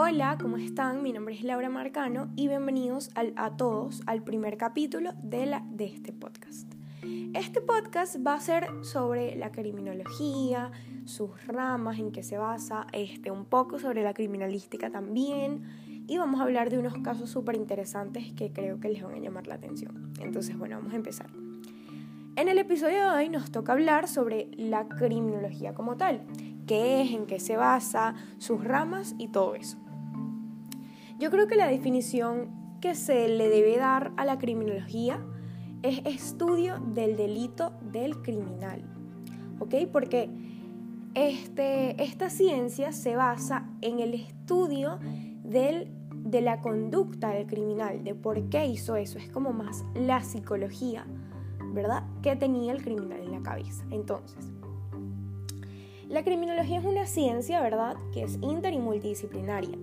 Hola, ¿cómo están? Mi nombre es Laura Marcano y bienvenidos a todos al primer capítulo de, este podcast. Este podcast va a ser sobre la criminología, sus ramas, en qué se basa, este, un poco sobre la criminalística también y vamos a hablar de unos casos súper interesantes que creo que les van a llamar la atención. Entonces, bueno, vamos a empezar. En el episodio de hoy nos toca hablar sobre la criminología como tal, qué es, en qué se basa, sus ramas y todo eso. Yo creo que la definición que se le debe dar a la criminología es estudio del delito del criminal, ¿ok? Porque este, esta ciencia se basa en el estudio del de la conducta del criminal, de por qué hizo eso. Es como más la psicología, ¿verdad? Que tenía el criminal en la cabeza. Entonces, la criminología es una ciencia, ¿verdad? Que es inter y multidisciplinaria.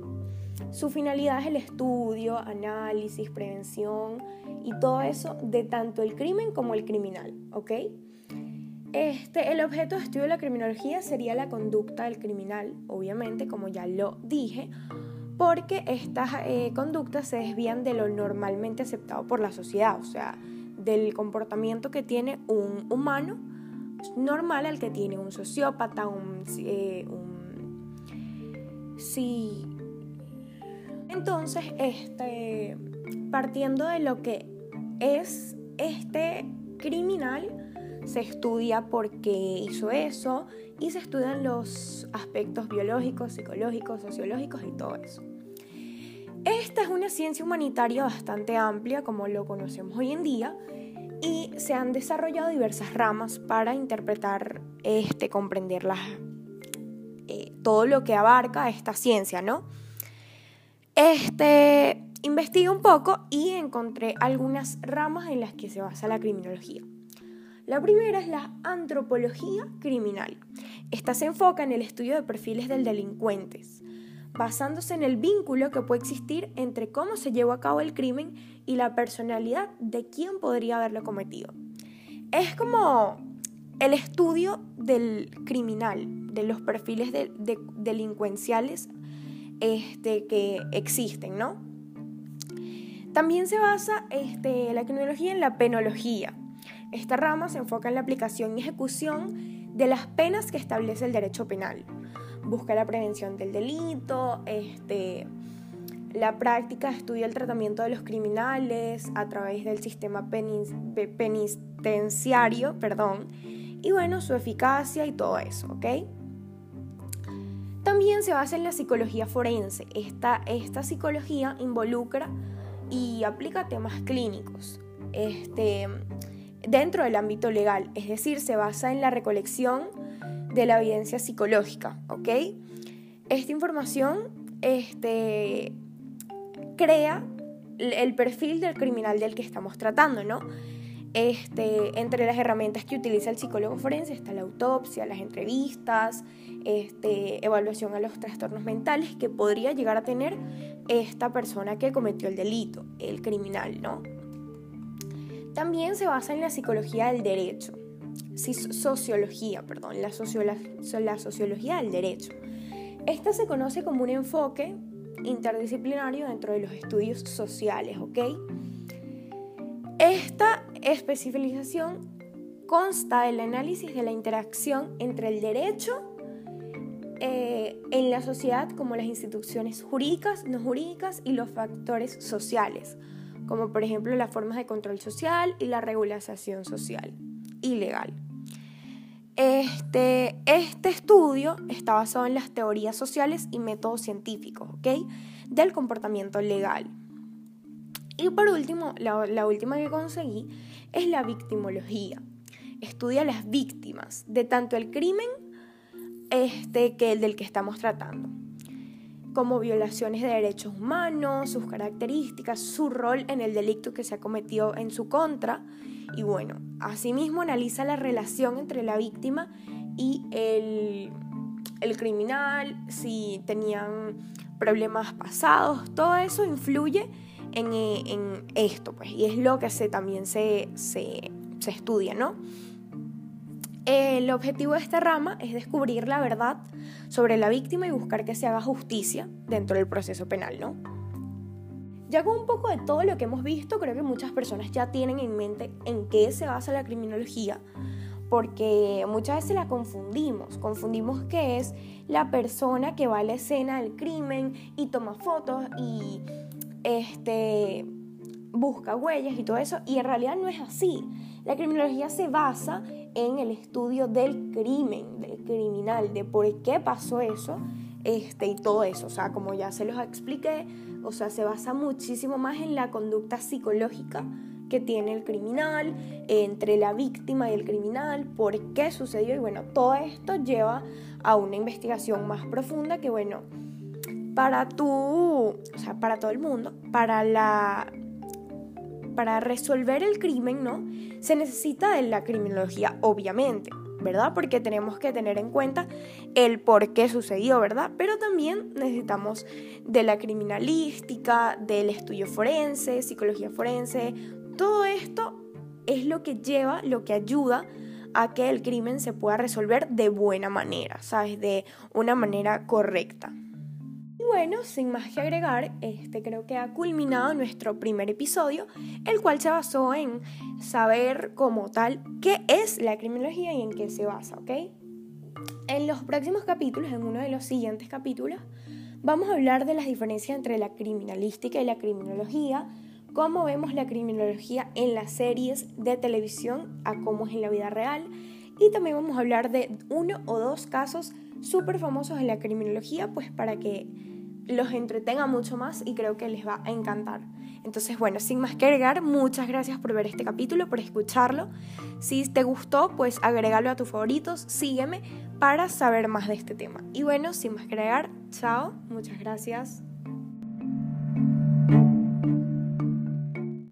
Su finalidad es el estudio, análisis, prevención y todo eso de tanto el crimen como el criminal, ¿ok? Este, el objeto de estudio de la criminología sería la conducta del criminal, obviamente, como ya lo dije, porque estas eh, conductas se desvían de lo normalmente aceptado por la sociedad, o sea, del comportamiento que tiene un humano normal al que tiene un sociópata, un... Eh, sí. Entonces, este, partiendo de lo que es este criminal, se estudia por qué hizo eso y se estudian los aspectos biológicos, psicológicos, sociológicos y todo eso. Esta es una ciencia humanitaria bastante amplia como lo conocemos hoy en día y se han desarrollado diversas ramas para interpretar, este, comprender eh, todo lo que abarca esta ciencia, ¿no? Este, investigué un poco y encontré algunas ramas en las que se basa la criminología. La primera es la antropología criminal. Esta se enfoca en el estudio de perfiles del delincuentes, basándose en el vínculo que puede existir entre cómo se llevó a cabo el crimen y la personalidad de quien podría haberlo cometido. Es como el estudio del criminal, de los perfiles delincuenciales este, que existen, ¿no? También se basa este, la criminología en la penología, esta rama se enfoca en la aplicación y ejecución de las penas que establece el derecho penal. Busca la prevención del delito, este, la práctica estudia el tratamiento de los criminales a través del sistema penitenciario, perdón, y bueno, su eficacia y todo eso, ¿ok? También se basa en la psicología forense. Esta, esta psicología involucra y aplica temas clínicos. Este, dentro del ámbito legal, es decir, se basa en la recolección de la evidencia psicológica, ¿ok? Esta información este, crea el perfil del criminal del que estamos tratando, ¿no? Este, entre las herramientas que utiliza el psicólogo forense está la autopsia, las entrevistas, este, evaluación a los trastornos mentales que podría llegar a tener esta persona que cometió el delito, el criminal, ¿no? También se basa en la psicología del derecho, sociología, perdón, la, la sociología del derecho. Esta se conoce como un enfoque interdisciplinario dentro de los estudios sociales, ¿ok? Esta especialización consta del análisis de la interacción entre el derecho eh, en la sociedad como las instituciones jurídicas, no jurídicas y los factores sociales como por ejemplo las formas de control social y la regulación social y legal. Este, este estudio está basado en las teorías sociales y métodos científicos del comportamiento legal. Y por último, la última que conseguí es la victimología. Estudia las víctimas de tanto el crimen este, que el del que estamos tratando como violaciones de derechos humanos, sus características, su rol en el delito que se ha cometido en su contra. Y bueno, asimismo analiza la relación entre la víctima y el, criminal, si tenían problemas pasados, todo eso influye en, esto, pues, y es lo que se, también se, se, se estudia, ¿no? El objetivo de esta rama es descubrir la verdad sobre la víctima y buscar que se haga justicia dentro del proceso penal, ¿no? Ya con un poco de todo lo que hemos visto, creo que muchas personas ya tienen en mente en qué se basa la criminología, porque muchas veces la confundimos. Confundimos que es la persona que va a la escena del crimen y toma fotos y este, busca huellas y todo eso, y en realidad no es así. La criminología se basa en el estudio del crimen, del criminal, de por qué pasó eso este, y todo eso. O sea, como ya se los expliqué, o sea, se basa muchísimo más en la conducta psicológica que tiene el criminal, entre la víctima y el criminal, por qué sucedió y bueno, todo esto lleva a una investigación más profunda que bueno, para tú, o sea, para todo el mundo, para la para resolver el crimen, ¿no? Se necesita de la criminología, obviamente, ¿verdad? Porque tenemos que tener en cuenta el por qué sucedió, ¿verdad? Pero también necesitamos de la criminalística, del estudio forense, psicología forense, todo esto es lo que lleva, lo que ayuda a que el crimen se pueda resolver de buena manera, ¿sabes? De una manera correcta. Bueno, sin más que agregar, este creo que ha culminado nuestro primer episodio, el cual se basó en saber como tal qué es la criminología y en qué se basa, ¿ok? En los próximos capítulos, en uno de los siguientes capítulos, vamos a hablar de las diferencias entre la criminalística y la criminología, cómo vemos la criminología en las series de televisión a cómo es en la vida real, y también vamos a hablar de uno o dos casos súper famosos en la criminología, pues para que los entretenga mucho más y creo que les va a encantar. Entonces, bueno, sin más que agregar, muchas gracias por ver este capítulo, por escucharlo. Si te gustó, pues agrégalo a tus favoritos, sígueme para saber más de este tema. Y bueno, sin más que agregar, chao, muchas gracias.